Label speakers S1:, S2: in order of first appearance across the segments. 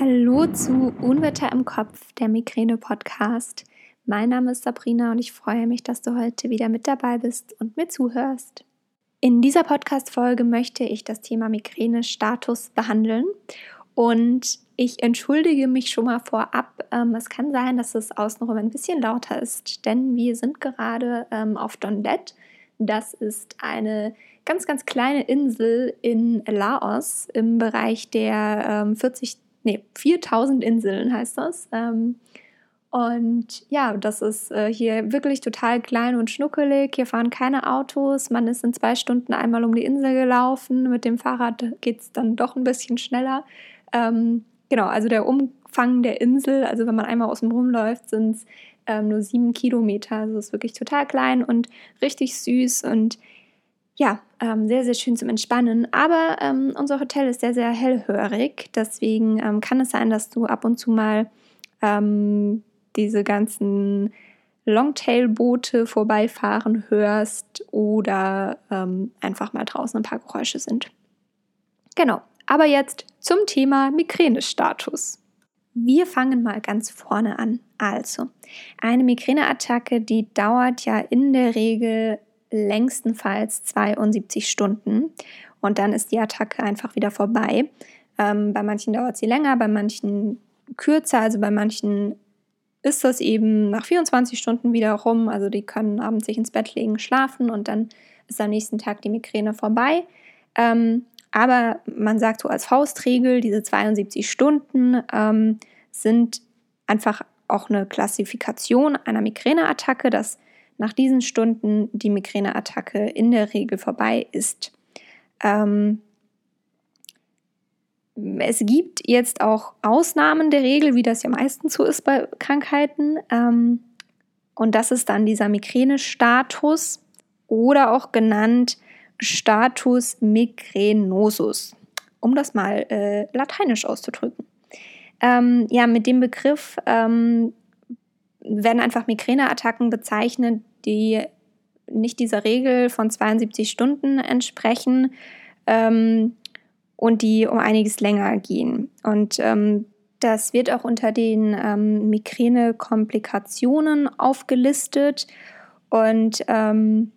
S1: Hallo zu Unwetter im Kopf, der Migräne-Podcast. Mein Name ist Sabrina und ich freue mich, dass du heute wieder mit dabei bist und mir zuhörst. In dieser Podcast-Folge möchte ich das Thema Migräne-Status behandeln und ich entschuldige mich schon mal vorab. Ähm, es kann sein, dass es außenrum ein bisschen lauter ist, denn wir sind gerade ähm, auf Dondet. Das ist eine ganz, ganz kleine Insel in Laos im Bereich der ähm, 40 nee, 4000 Inseln heißt das. Ähm, und ja, das ist äh, hier wirklich total klein und schnuckelig. Hier fahren keine Autos. Man ist in zwei Stunden einmal um die Insel gelaufen. Mit dem Fahrrad geht es dann doch ein bisschen schneller. Ähm, genau, also der Umfang der Insel, also wenn man einmal außen rumläuft, sind es ähm, nur sieben Kilometer. Also es ist wirklich total klein und richtig süß. Und ja, ähm, sehr, sehr schön zum Entspannen. Aber ähm, unser Hotel ist sehr, sehr hellhörig. Deswegen ähm, kann es sein, dass du ab und zu mal ähm, diese ganzen Longtail-Boote vorbeifahren hörst oder ähm, einfach mal draußen ein paar Geräusche sind. Genau. Aber jetzt zum Thema Migränestatus. Wir fangen mal ganz vorne an. Also, eine Migräneattacke, die dauert ja in der Regel längstenfalls 72 Stunden und dann ist die Attacke einfach wieder vorbei. Ähm, bei manchen dauert sie länger, bei manchen kürzer, also bei manchen ist das eben nach 24 Stunden wieder rum. Also die können abends sich ins Bett legen, schlafen und dann ist am nächsten Tag die Migräne vorbei. Ähm, aber man sagt so als Faustregel, diese 72 Stunden ähm, sind einfach auch eine Klassifikation einer Migräneattacke. Das nach diesen Stunden die Migräneattacke in der Regel vorbei ist. Ähm, es gibt jetzt auch Ausnahmen der Regel, wie das ja meistens so ist bei Krankheiten. Ähm, und das ist dann dieser Migränestatus oder auch genannt Status migrenosus, um das mal äh, lateinisch auszudrücken. Ähm, ja, mit dem Begriff ähm, werden einfach Migräneattacken bezeichnet, die nicht dieser Regel von 72 Stunden entsprechen ähm, und die um einiges länger gehen. Und ähm, das wird auch unter den ähm, Migräne-Komplikationen aufgelistet. Und ähm,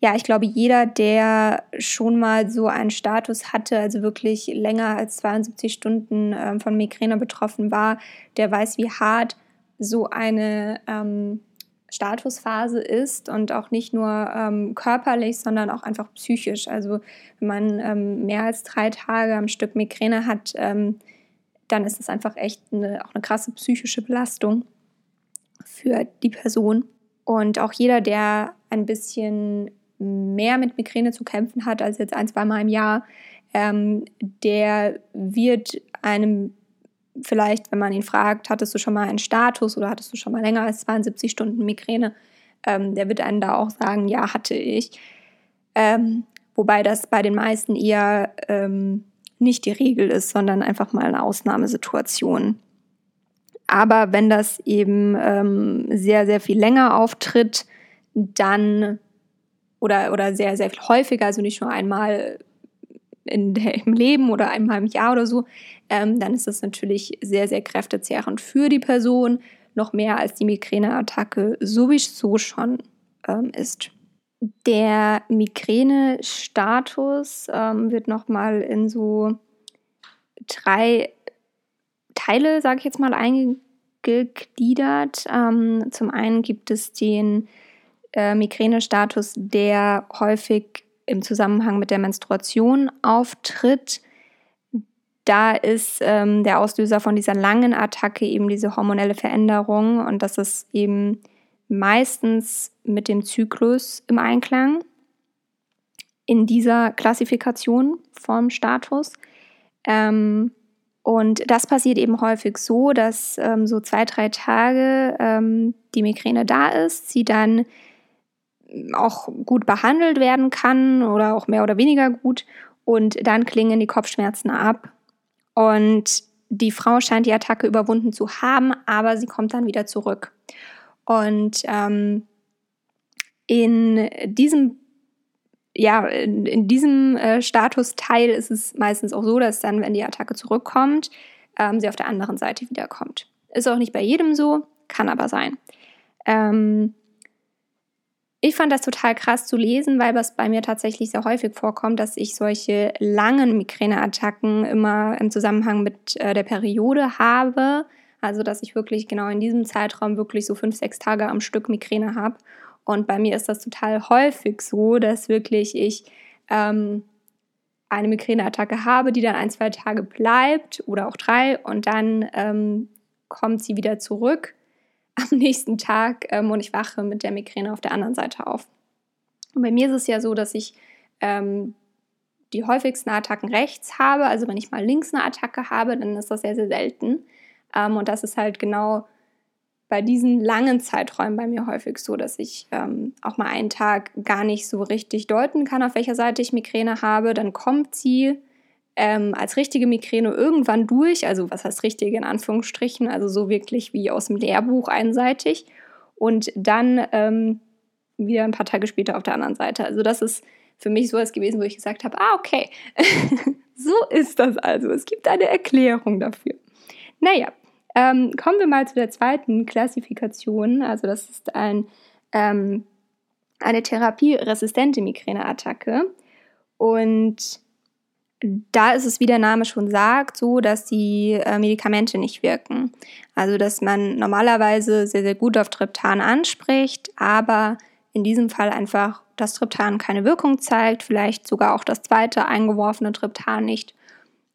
S1: ja, ich glaube, jeder, der schon mal so einen Status hatte, also wirklich länger als 72 Stunden ähm, von Migräne betroffen war, der weiß, wie hart so eine ähm, Statusphase ist und auch nicht nur ähm, körperlich, sondern auch einfach psychisch. Also wenn man ähm, mehr als drei Tage am Stück Migräne hat, ähm, dann ist das einfach echt eine, auch eine krasse psychische Belastung für die Person. Und auch jeder, der ein bisschen mehr mit Migräne zu kämpfen hat als jetzt ein, zwei Mal im Jahr, ähm, der wird einem vielleicht, wenn man ihn fragt, hattest du schon mal einen Status oder hattest du schon mal länger als 72 Stunden Migräne, ähm, der wird einen da auch sagen, ja, hatte ich. Ähm, wobei das bei den meisten eher ähm, nicht die Regel ist, sondern einfach mal eine Ausnahmesituation. Aber wenn das eben ähm, sehr, sehr viel länger auftritt, dann oder, oder sehr, sehr viel häufiger, also nicht nur einmal in der, im Leben oder einmal im Jahr oder so, ähm, dann ist das natürlich sehr, sehr kräftezehrend für die Person, noch mehr als die Migräneattacke sowieso schon ähm, ist. Der Migränestatus ähm, wird nochmal in so drei Teile, sage ich jetzt mal, eingegliedert. Ähm, zum einen gibt es den äh, Migränestatus, der häufig im Zusammenhang mit der Menstruation auftritt. Da ist ähm, der Auslöser von dieser langen Attacke eben diese hormonelle Veränderung und das ist eben meistens mit dem Zyklus im Einklang in dieser Klassifikation vom Status. Ähm, und das passiert eben häufig so, dass ähm, so zwei, drei Tage ähm, die Migräne da ist, sie dann auch gut behandelt werden kann oder auch mehr oder weniger gut. Und dann klingen die Kopfschmerzen ab. Und die Frau scheint die Attacke überwunden zu haben, aber sie kommt dann wieder zurück. Und ähm, in diesem ja, in, in diesem äh, Statusteil ist es meistens auch so, dass dann, wenn die Attacke zurückkommt, ähm, sie auf der anderen Seite wiederkommt. Ist auch nicht bei jedem so, kann aber sein. Ähm, ich fand das total krass zu lesen, weil das bei mir tatsächlich sehr häufig vorkommt, dass ich solche langen Migräneattacken immer im Zusammenhang mit äh, der Periode habe. Also, dass ich wirklich genau in diesem Zeitraum wirklich so fünf, sechs Tage am Stück Migräne habe. Und bei mir ist das total häufig so, dass wirklich ich ähm, eine Migräneattacke habe, die dann ein, zwei Tage bleibt oder auch drei und dann ähm, kommt sie wieder zurück am nächsten Tag ähm, und ich wache mit der Migräne auf der anderen Seite auf. Und bei mir ist es ja so, dass ich ähm, die häufigsten Attacken rechts habe. Also wenn ich mal links eine Attacke habe, dann ist das sehr, sehr selten. Ähm, und das ist halt genau bei diesen langen Zeiträumen bei mir häufig so, dass ich ähm, auch mal einen Tag gar nicht so richtig deuten kann, auf welcher Seite ich Migräne habe. Dann kommt sie ähm, als richtige Migräne irgendwann durch. Also was heißt richtige in Anführungsstrichen? Also so wirklich wie aus dem Lehrbuch einseitig. Und dann ähm, wieder ein paar Tage später auf der anderen Seite. Also das ist für mich so was gewesen, wo ich gesagt habe, ah, okay, so ist das also. Es gibt eine Erklärung dafür. Naja, ähm, kommen wir mal zu der zweiten Klassifikation. Also das ist ein, ähm, eine therapieresistente Migräneattacke. Und da ist es, wie der Name schon sagt, so, dass die äh, Medikamente nicht wirken. Also, dass man normalerweise sehr, sehr gut auf Triptan anspricht, aber in diesem Fall einfach das Triptan keine Wirkung zeigt, vielleicht sogar auch das zweite eingeworfene Triptan nicht.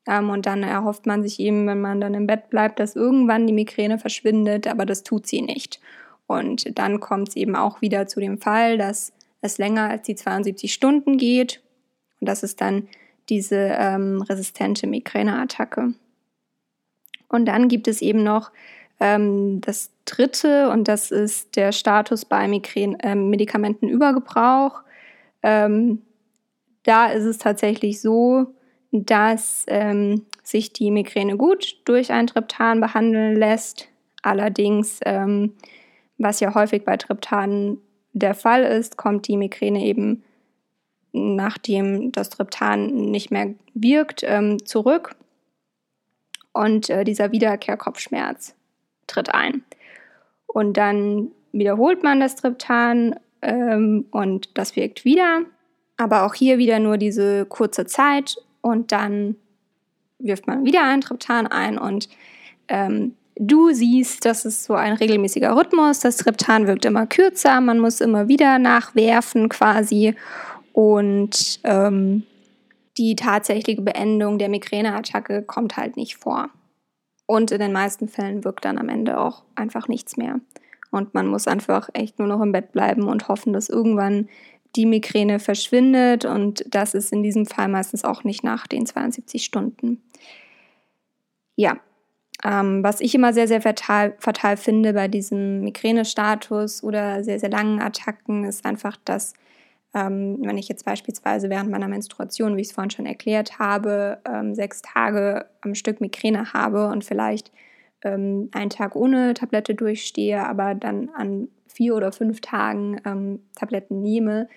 S1: Ähm, und dann erhofft man sich eben, wenn man dann im Bett bleibt, dass irgendwann die Migräne verschwindet, aber das tut sie nicht. Und dann kommt es eben auch wieder zu dem Fall, dass es länger als die 72 Stunden geht. Und das ist dann diese ähm, resistente Migräneattacke. Und dann gibt es eben noch ähm, das dritte, und das ist der Status bei Migrän äh, Medikamentenübergebrauch. Ähm, da ist es tatsächlich so, dass ähm, sich die Migräne gut durch ein Triptan behandeln lässt. Allerdings, ähm, was ja häufig bei Triptanen der Fall ist, kommt die Migräne eben nachdem das Triptan nicht mehr wirkt, ähm, zurück. Und äh, dieser Wiederkehrkopfschmerz tritt ein. Und dann wiederholt man das Triptan ähm, und das wirkt wieder, aber auch hier wieder nur diese kurze Zeit. Und dann wirft man wieder ein Triptan ein. Und ähm, du siehst, das ist so ein regelmäßiger Rhythmus. Das Triptan wirkt immer kürzer, man muss immer wieder nachwerfen quasi und ähm, die tatsächliche Beendung der Migräneattacke kommt halt nicht vor. Und in den meisten Fällen wirkt dann am Ende auch einfach nichts mehr. Und man muss einfach echt nur noch im Bett bleiben und hoffen, dass irgendwann die Migräne verschwindet und das ist in diesem Fall meistens auch nicht nach den 72 Stunden. Ja, ähm, was ich immer sehr, sehr fatal, fatal finde bei diesem Migränestatus oder sehr, sehr langen Attacken, ist einfach, dass ähm, wenn ich jetzt beispielsweise während meiner Menstruation, wie ich es vorhin schon erklärt habe, ähm, sechs Tage am Stück Migräne habe und vielleicht ähm, einen Tag ohne Tablette durchstehe, aber dann an vier oder fünf Tagen ähm, Tabletten nehme,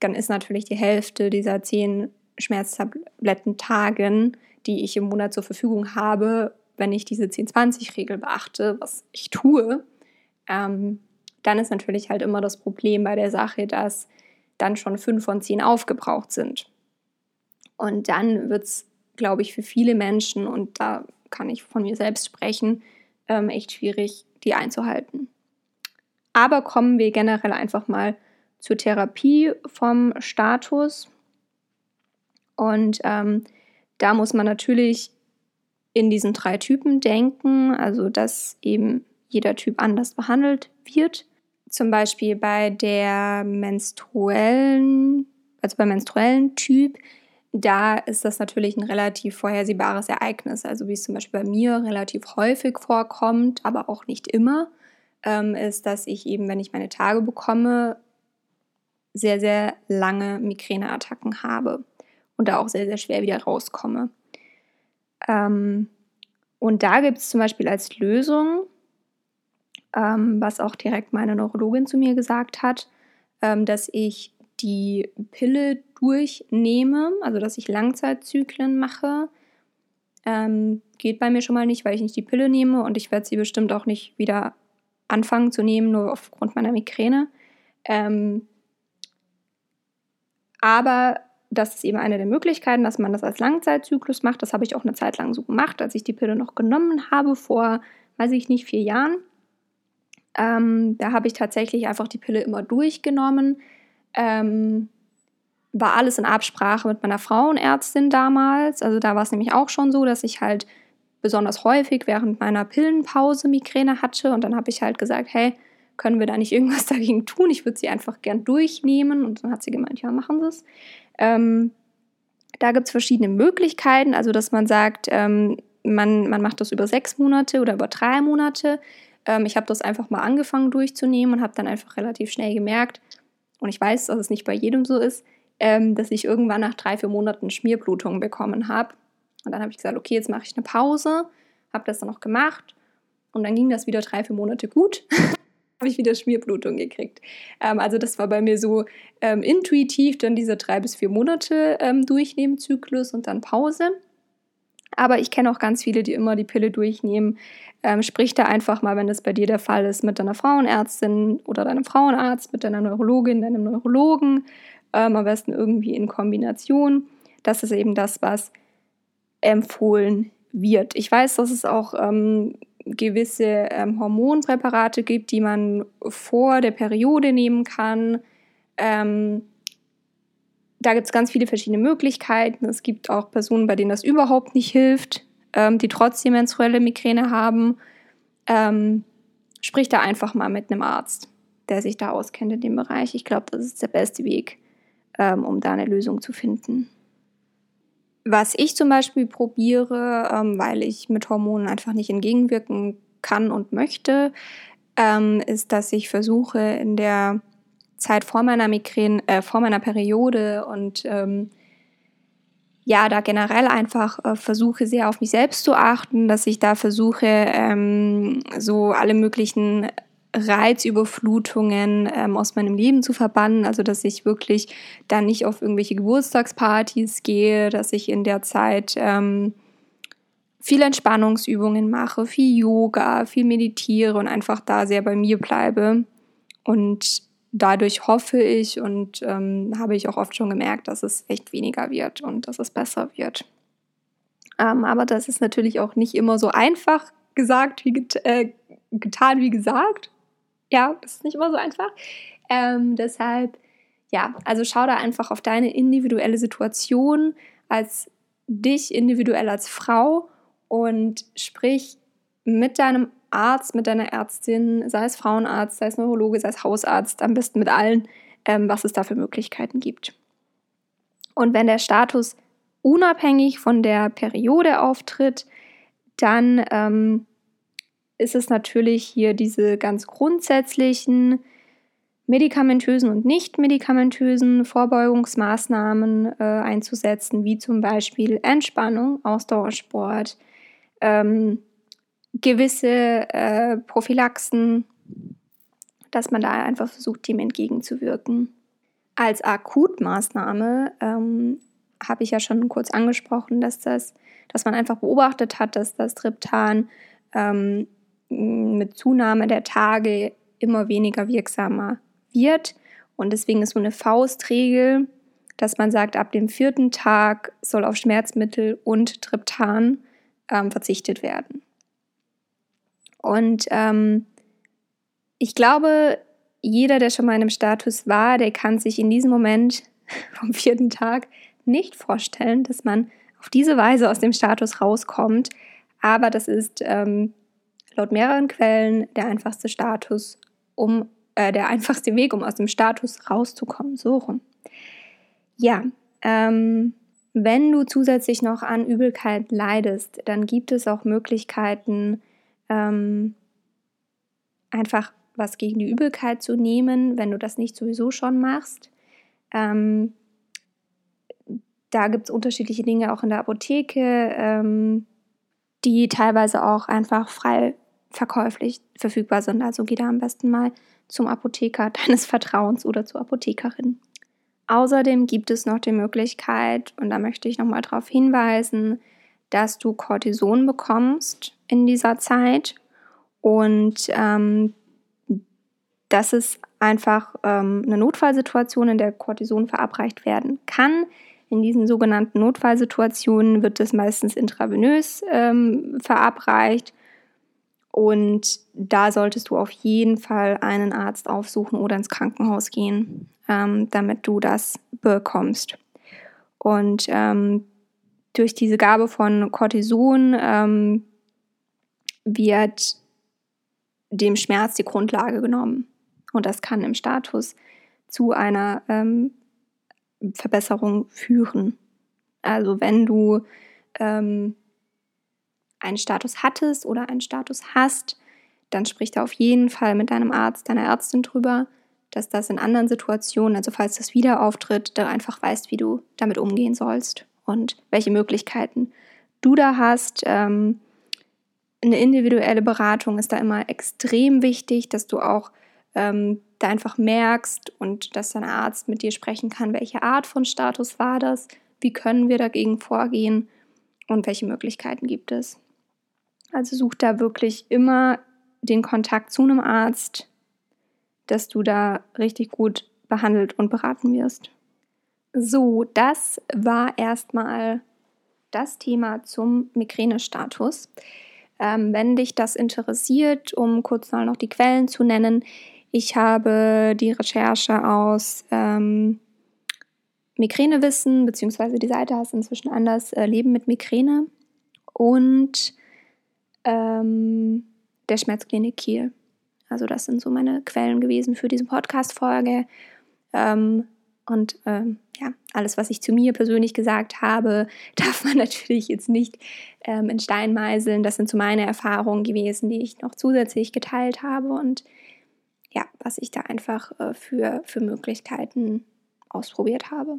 S1: dann ist natürlich die Hälfte dieser zehn Schmerztabletten-Tagen, die ich im Monat zur Verfügung habe, wenn ich diese 10-20-Regel beachte, was ich tue, ähm, dann ist natürlich halt immer das Problem bei der Sache, dass dann schon fünf von zehn aufgebraucht sind. Und dann wird es, glaube ich, für viele Menschen, und da kann ich von mir selbst sprechen, ähm, echt schwierig, die einzuhalten. Aber kommen wir generell einfach mal zur Therapie vom Status. Und ähm, da muss man natürlich in diesen drei Typen denken, also dass eben jeder Typ anders behandelt wird. Zum Beispiel bei der menstruellen, also beim menstruellen Typ, da ist das natürlich ein relativ vorhersehbares Ereignis. Also wie es zum Beispiel bei mir relativ häufig vorkommt, aber auch nicht immer ähm, ist, dass ich eben, wenn ich meine Tage bekomme, sehr, sehr lange Migräneattacken habe und da auch sehr, sehr schwer wieder rauskomme. Ähm, und da gibt es zum Beispiel als Lösung, ähm, was auch direkt meine Neurologin zu mir gesagt hat, ähm, dass ich die Pille durchnehme, also dass ich Langzeitzyklen mache Ähm, geht bei mir schon mal nicht, weil ich nicht die Pille nehme und ich werde sie bestimmt auch nicht wieder anfangen zu nehmen, nur aufgrund meiner Migräne. Ähm, aber das ist eben eine der Möglichkeiten, dass man das als Langzeitzyklus macht. Das habe ich auch eine Zeit lang so gemacht, als ich die Pille noch genommen habe, vor, weiß ich nicht, vier Jahren. Ähm, da habe ich tatsächlich einfach die Pille immer durchgenommen. Ähm, war alles in Absprache mit meiner Frauenärztin damals. Also da war es nämlich auch schon so, dass ich halt besonders häufig während meiner Pillenpause Migräne hatte. Und dann habe ich halt gesagt, hey, können wir da nicht irgendwas dagegen tun? Ich würde sie einfach gern durchnehmen. Und dann hat sie gemeint, ja, machen Sie es. Ähm, da gibt es verschiedene Möglichkeiten. Also, dass man sagt, ähm, man, man macht das über sechs Monate oder über drei Monate. Ähm, ich habe das einfach mal angefangen durchzunehmen und habe dann einfach relativ schnell gemerkt, und ich weiß, dass es nicht bei jedem so ist, ähm, dass ich irgendwann nach drei, vier Monaten Schmierblutungen bekommen habe. Und dann habe ich gesagt, okay, jetzt mache ich eine Pause, habe das dann noch gemacht und dann ging das wieder drei, vier Monate gut. habe ich wieder Schmierblutung gekriegt. Ähm, also das war bei mir so ähm, intuitiv dann diese drei bis vier Monate ähm, durchnehmen Zyklus und dann Pause. Aber ich kenne auch ganz viele, die immer die Pille durchnehmen. Ähm, sprich da einfach mal, wenn das bei dir der Fall ist, mit deiner Frauenärztin oder deinem Frauenarzt, mit deiner Neurologin, deinem Neurologen ähm, am besten irgendwie in Kombination. Das ist eben das, was empfohlen wird. Ich weiß, dass es auch ähm, gewisse ähm, Hormonpräparate gibt, die man vor der Periode nehmen kann. Ähm, da gibt es ganz viele verschiedene Möglichkeiten. Es gibt auch Personen, bei denen das überhaupt nicht hilft, ähm, die trotzdem menstruelle Migräne haben. Ähm, sprich da einfach mal mit einem Arzt, der sich da auskennt in dem Bereich. Ich glaube, das ist der beste Weg, ähm, um da eine Lösung zu finden. Was ich zum Beispiel probiere, ähm, weil ich mit Hormonen einfach nicht entgegenwirken kann und möchte, ähm, ist, dass ich versuche in der Zeit vor meiner Migräne, äh, vor meiner Periode und ähm, ja, da generell einfach äh, versuche sehr auf mich selbst zu achten, dass ich da versuche, ähm, so alle möglichen Reizüberflutungen ähm, aus meinem Leben zu verbannen. Also, dass ich wirklich dann nicht auf irgendwelche Geburtstagspartys gehe, dass ich in der Zeit ähm, viele Entspannungsübungen mache, viel Yoga, viel meditiere und einfach da sehr bei mir bleibe. Und dadurch hoffe ich und ähm, habe ich auch oft schon gemerkt, dass es echt weniger wird und dass es besser wird. Ähm, aber das ist natürlich auch nicht immer so einfach gesagt wie get äh, getan wie gesagt. Ja, das ist nicht immer so einfach. Ähm, deshalb, ja, also schau da einfach auf deine individuelle Situation als dich individuell als Frau und sprich mit deinem Arzt, mit deiner Ärztin, sei es Frauenarzt, sei es Neurologe, sei es Hausarzt, am besten mit allen, ähm, was es da für Möglichkeiten gibt. Und wenn der Status unabhängig von der Periode auftritt, dann ähm, ist es natürlich hier diese ganz grundsätzlichen medikamentösen und nicht medikamentösen Vorbeugungsmaßnahmen äh, einzusetzen, wie zum Beispiel Entspannung, Ausdauersport, ähm, gewisse äh, Prophylaxen, dass man da einfach versucht, dem entgegenzuwirken. Als Akutmaßnahme ähm, habe ich ja schon kurz angesprochen, dass das, dass man einfach beobachtet hat, dass das Triptan ähm, mit Zunahme der Tage immer weniger wirksamer wird. Und deswegen ist so eine Faustregel, dass man sagt, ab dem vierten Tag soll auf Schmerzmittel und Triptan ähm, verzichtet werden. Und ähm, ich glaube, jeder, der schon mal in einem Status war, der kann sich in diesem Moment vom vierten Tag nicht vorstellen, dass man auf diese Weise aus dem Status rauskommt. Aber das ist ähm, laut mehreren Quellen der einfachste Status, um äh, der einfachste Weg, um aus dem Status rauszukommen. So rum. Ja, ähm, wenn du zusätzlich noch an Übelkeit leidest, dann gibt es auch Möglichkeiten, ähm, einfach was gegen die Übelkeit zu nehmen, wenn du das nicht sowieso schon machst. Ähm, da gibt es unterschiedliche Dinge auch in der Apotheke, ähm, die teilweise auch einfach frei verkäuflich verfügbar sind. Also geh da am besten mal zum Apotheker deines Vertrauens oder zur Apothekerin. Außerdem gibt es noch die Möglichkeit, und da möchte ich nochmal darauf hinweisen, dass du Cortison bekommst in dieser Zeit und ähm, das ist einfach ähm, eine Notfallsituation, in der Cortison verabreicht werden kann. In diesen sogenannten Notfallsituationen wird es meistens intravenös ähm, verabreicht. Und da solltest du auf jeden Fall einen Arzt aufsuchen oder ins Krankenhaus gehen, ähm, damit du das bekommst. Und ähm, durch diese Gabe von Cortison ähm, wird dem Schmerz die Grundlage genommen. Und das kann im Status zu einer ähm, Verbesserung führen. Also wenn du ähm, einen Status hattest oder einen Status hast, dann sprich da auf jeden Fall mit deinem Arzt, deiner Ärztin drüber, dass das in anderen Situationen, also falls das wieder auftritt, da einfach weißt, wie du damit umgehen sollst und welche Möglichkeiten du da hast. Ähm, eine individuelle Beratung ist da immer extrem wichtig, dass du auch ähm, da einfach merkst und dass dein Arzt mit dir sprechen kann, welche Art von Status war das, wie können wir dagegen vorgehen und welche Möglichkeiten gibt es. Also such da wirklich immer den Kontakt zu einem Arzt, dass du da richtig gut behandelt und beraten wirst. So, das war erstmal das Thema zum Migränestatus. Ähm, wenn dich das interessiert, um kurz mal noch die Quellen zu nennen, ich habe die Recherche aus ähm, Migränewissen, beziehungsweise die Seite heißt inzwischen anders, äh, Leben mit Migräne und ähm, der Schmerzklinik Kiel. Also das sind so meine Quellen gewesen für diese Podcast-Folge. Ähm, und ähm, ja, alles, was ich zu mir persönlich gesagt habe, darf man natürlich jetzt nicht ähm, in Stein meißeln. Das sind so meine Erfahrungen gewesen, die ich noch zusätzlich geteilt habe und ja, was ich da einfach äh, für, für Möglichkeiten ausprobiert habe.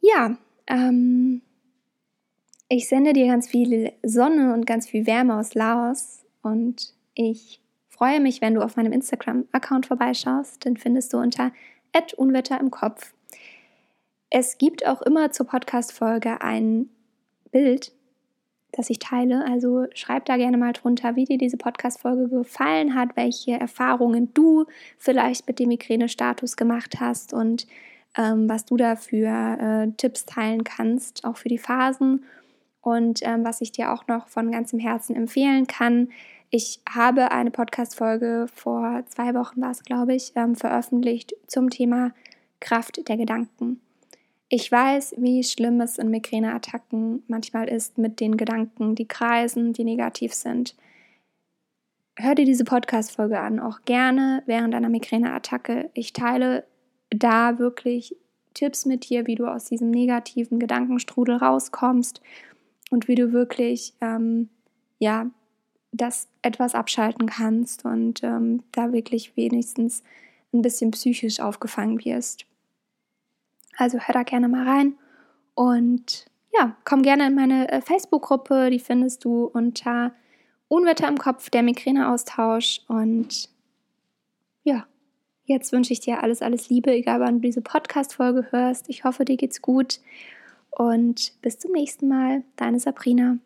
S1: Ja, ähm, ich sende dir ganz viel Sonne und ganz viel Wärme aus Laos und ich freue mich, wenn du auf meinem Instagram-Account vorbeischaust. Den findest du unter Unwetter im Kopf. Es gibt auch immer zur Podcast-Folge ein Bild, das ich teile. Also schreib da gerne mal drunter, wie dir diese Podcast-Folge gefallen hat, welche Erfahrungen du vielleicht mit dem Migräne-Status gemacht hast und ähm, was du da für äh, Tipps teilen kannst, auch für die Phasen. Und ähm, was ich dir auch noch von ganzem Herzen empfehlen kann, ich habe eine Podcast-Folge vor zwei Wochen, war es glaube ich, ähm, veröffentlicht zum Thema Kraft der Gedanken. Ich weiß, wie schlimm es in Migräneattacken manchmal ist mit den Gedanken, die kreisen, die negativ sind. Hör dir diese Podcast-Folge an, auch gerne während einer Migräneattacke. Ich teile da wirklich Tipps mit dir, wie du aus diesem negativen Gedankenstrudel rauskommst und wie du wirklich ähm, ja das etwas abschalten kannst und ähm, da wirklich wenigstens ein bisschen psychisch aufgefangen wirst. Also hör da gerne mal rein und ja, komm gerne in meine äh, Facebook-Gruppe, die findest du unter Unwetter im Kopf, der Migräneaustausch und ja, jetzt wünsche ich dir alles, alles Liebe, egal wann du diese Podcast-Folge hörst. Ich hoffe, dir geht's gut und bis zum nächsten Mal. Deine Sabrina.